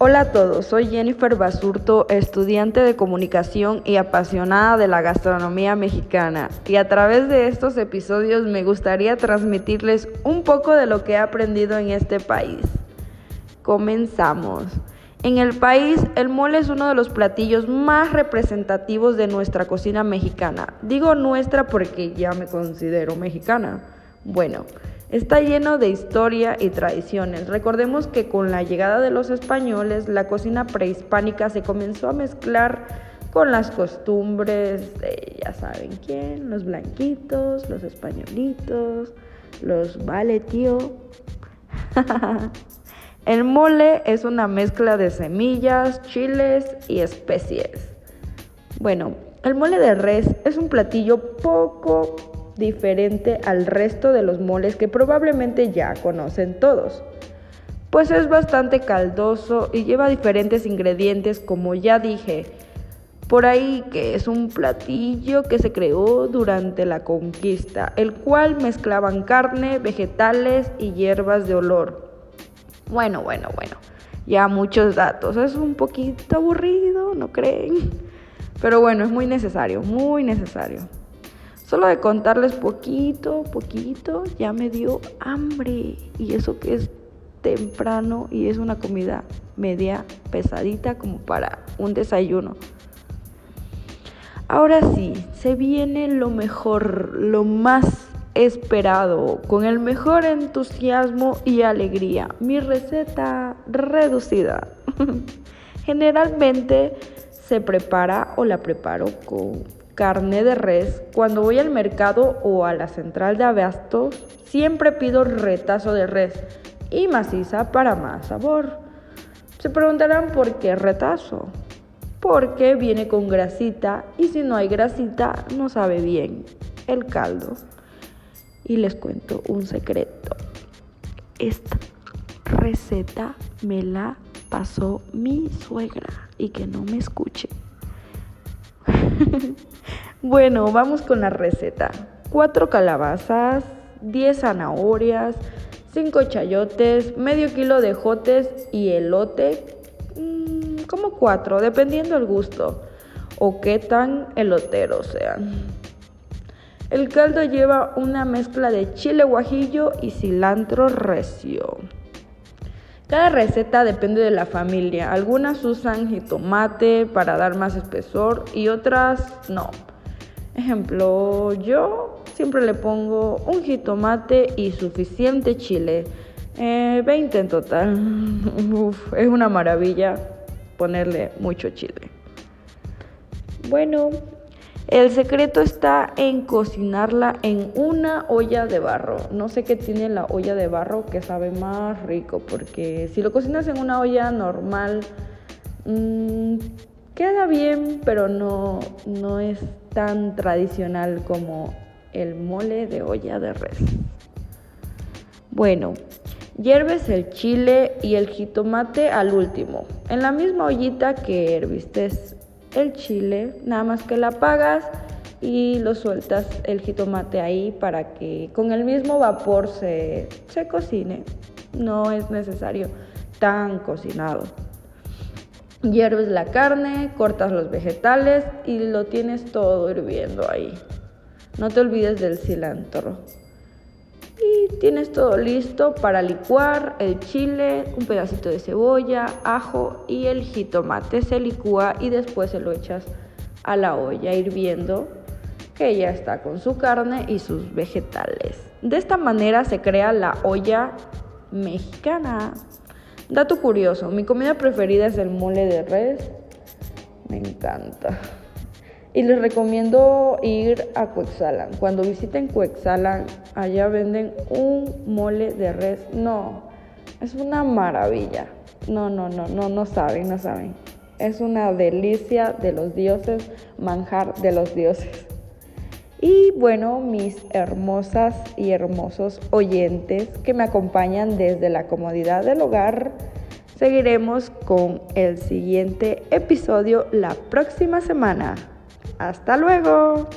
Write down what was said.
Hola a todos, soy Jennifer Basurto, estudiante de comunicación y apasionada de la gastronomía mexicana. Y a través de estos episodios me gustaría transmitirles un poco de lo que he aprendido en este país. Comenzamos. En el país, el mole es uno de los platillos más representativos de nuestra cocina mexicana. Digo nuestra porque ya me considero mexicana. Bueno, Está lleno de historia y tradiciones. Recordemos que con la llegada de los españoles, la cocina prehispánica se comenzó a mezclar con las costumbres de, ya saben quién, los blanquitos, los españolitos, los vale tío. El mole es una mezcla de semillas, chiles y especies. Bueno, el mole de res es un platillo poco diferente al resto de los moles que probablemente ya conocen todos, pues es bastante caldoso y lleva diferentes ingredientes como ya dije, por ahí que es un platillo que se creó durante la conquista, el cual mezclaban carne, vegetales y hierbas de olor. Bueno, bueno, bueno, ya muchos datos, es un poquito aburrido, ¿no creen? Pero bueno, es muy necesario, muy necesario. Solo de contarles poquito, poquito, ya me dio hambre. Y eso que es temprano y es una comida media pesadita como para un desayuno. Ahora sí, se viene lo mejor, lo más esperado, con el mejor entusiasmo y alegría. Mi receta reducida. Generalmente se prepara o la preparo con carne de res, cuando voy al mercado o a la central de abastos, siempre pido retazo de res y maciza para más sabor. Se preguntarán por qué retazo. Porque viene con grasita y si no hay grasita no sabe bien el caldo. Y les cuento un secreto. Esta receta me la pasó mi suegra y que no me escuche. bueno, vamos con la receta. 4 calabazas, 10 zanahorias, 5 chayotes, medio kilo de jotes y elote, mm, como 4, dependiendo del gusto o qué tan eloteros sean. El caldo lleva una mezcla de chile guajillo y cilantro recio. Cada receta depende de la familia. Algunas usan jitomate para dar más espesor y otras no. Ejemplo, yo siempre le pongo un jitomate y suficiente chile. 20 eh, en total. es una maravilla ponerle mucho chile. Bueno, el secreto está en cocinarla en una olla de barro. No sé qué tiene la olla de barro que sabe más rico, porque si lo cocinas en una olla normal, mm, queda bien, pero no, no es tan tradicional como el mole de olla de res. Bueno, hierves el chile y el jitomate al último, en la misma ollita que herviste el chile, nada más que la apagas y lo sueltas el jitomate ahí para que con el mismo vapor se, se cocine. No es necesario tan cocinado. Hierves la carne, cortas los vegetales y lo tienes todo hirviendo ahí. No te olvides del cilantro. Y tienes todo listo para licuar el chile, un pedacito de cebolla, ajo y el jitomate. Se licúa y después se lo echas a la olla hirviendo que ya está con su carne y sus vegetales. De esta manera se crea la olla mexicana. Dato curioso, mi comida preferida es el mole de res. Me encanta. Y les recomiendo ir a Cuexalan. Cuando visiten Cuexalan, allá venden un mole de res. No, es una maravilla. No, no, no, no, no saben, no saben. Es una delicia de los dioses, manjar de los dioses. Y bueno, mis hermosas y hermosos oyentes que me acompañan desde la comodidad del hogar, seguiremos con el siguiente episodio la próxima semana. Hasta luego.